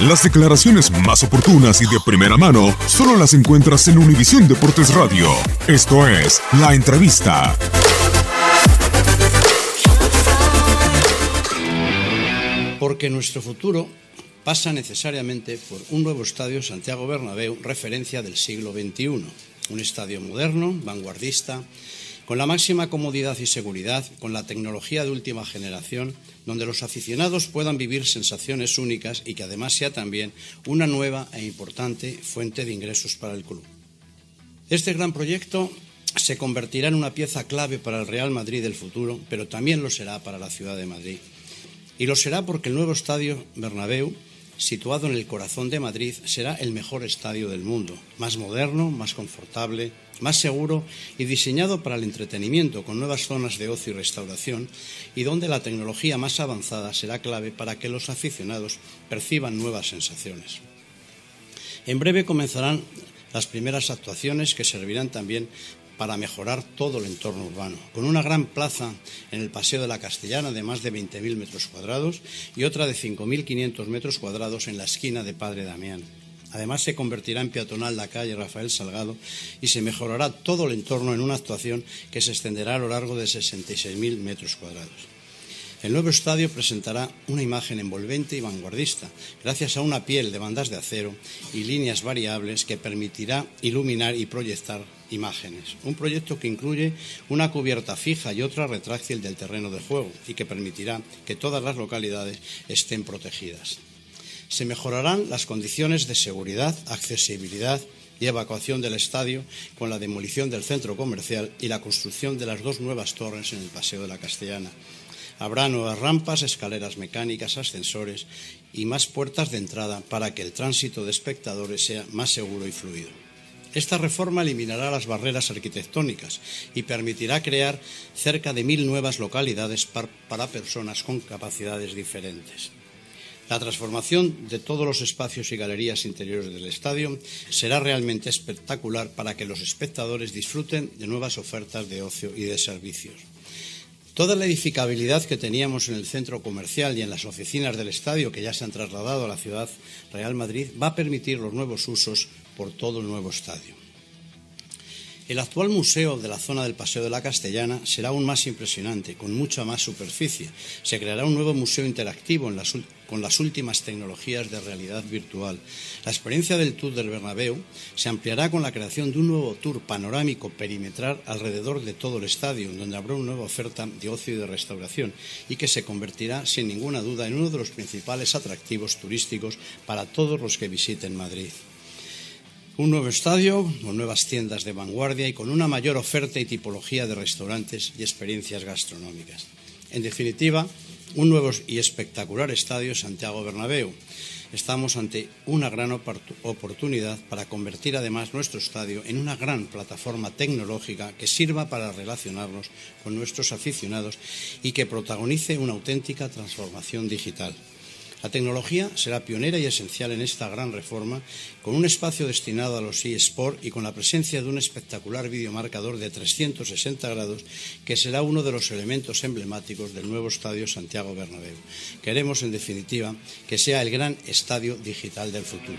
Las declaraciones más oportunas y de primera mano solo las encuentras en Univisión Deportes Radio. Esto es La Entrevista. Porque nuestro futuro pasa necesariamente por un nuevo estadio Santiago Bernabéu, referencia del siglo XXI. Un estadio moderno, vanguardista, con la máxima comodidad y seguridad, con la tecnología de última generación, donde los aficionados puedan vivir sensaciones únicas y que además sea también una nueva e importante fuente de ingresos para el club. Este gran proyecto se convertirá en una pieza clave para el Real Madrid del futuro, pero también lo será para la ciudad de Madrid. Y lo será porque el nuevo estadio Bernabéu, situado en el corazón de Madrid, será el mejor estadio del mundo, más moderno, más confortable, más seguro y diseñado para el entretenimiento, con nuevas zonas de ocio y restauración, y donde la tecnología más avanzada será clave para que los aficionados perciban nuevas sensaciones. En breve comenzarán las primeras actuaciones que servirán también para mejorar todo el entorno urbano, con una gran plaza en el Paseo de la Castellana de más de 20.000 metros cuadrados y otra de 5.500 metros cuadrados en la esquina de Padre Damián. Además, se convertirá en peatonal la calle Rafael Salgado y se mejorará todo el entorno en una actuación que se extenderá a lo largo de 66.000 metros cuadrados. El nuevo estadio presentará una imagen envolvente y vanguardista, gracias a una piel de bandas de acero y líneas variables que permitirá iluminar y proyectar imágenes. Un proyecto que incluye una cubierta fija y otra retráctil del terreno de juego y que permitirá que todas las localidades estén protegidas. Se mejorarán las condiciones de seguridad, accesibilidad y evacuación del estadio con la demolición del centro comercial y la construcción de las dos nuevas torres en el Paseo de la Castellana. Habrá nuevas rampas, escaleras mecánicas, ascensores y más puertas de entrada para que el tránsito de espectadores sea más seguro y fluido. Esta reforma eliminará las barreras arquitectónicas y permitirá crear cerca de mil nuevas localidades para personas con capacidades diferentes. La transformación de todos los espacios y galerías interiores del estadio será realmente espectacular para que los espectadores disfruten de nuevas ofertas de ocio y de servicios. Toda la edificabilidad que teníamos en el centro comercial y en las oficinas del estadio, que ya se han trasladado a la ciudad Real Madrid, va a permitir los nuevos usos por todo el nuevo estadio. El actual museo de la zona del Paseo de la Castellana será aún más impresionante, con mucha más superficie. Se creará un nuevo museo interactivo con las últimas tecnologías de realidad virtual. La experiencia del Tour del Bernabéu se ampliará con la creación de un nuevo tour panorámico perimetral alrededor de todo el estadio, donde habrá una nueva oferta de ocio y de restauración y que se convertirá sin ninguna duda en uno de los principales atractivos turísticos para todos los que visiten Madrid un nuevo estadio con nuevas tiendas de vanguardia y con una mayor oferta y tipología de restaurantes y experiencias gastronómicas. En definitiva, un nuevo y espectacular estadio Santiago Bernabéu. Estamos ante una gran oportunidad para convertir además nuestro estadio en una gran plataforma tecnológica que sirva para relacionarnos con nuestros aficionados y que protagonice una auténtica transformación digital. La tecnología será pionera y esencial en esta gran reforma, con un espacio destinado a los eSport y con la presencia de un espectacular videomarcador de 360 grados, que será uno de los elementos emblemáticos del nuevo estadio Santiago Bernabéu. Queremos, en definitiva, que sea el gran estadio digital del futuro.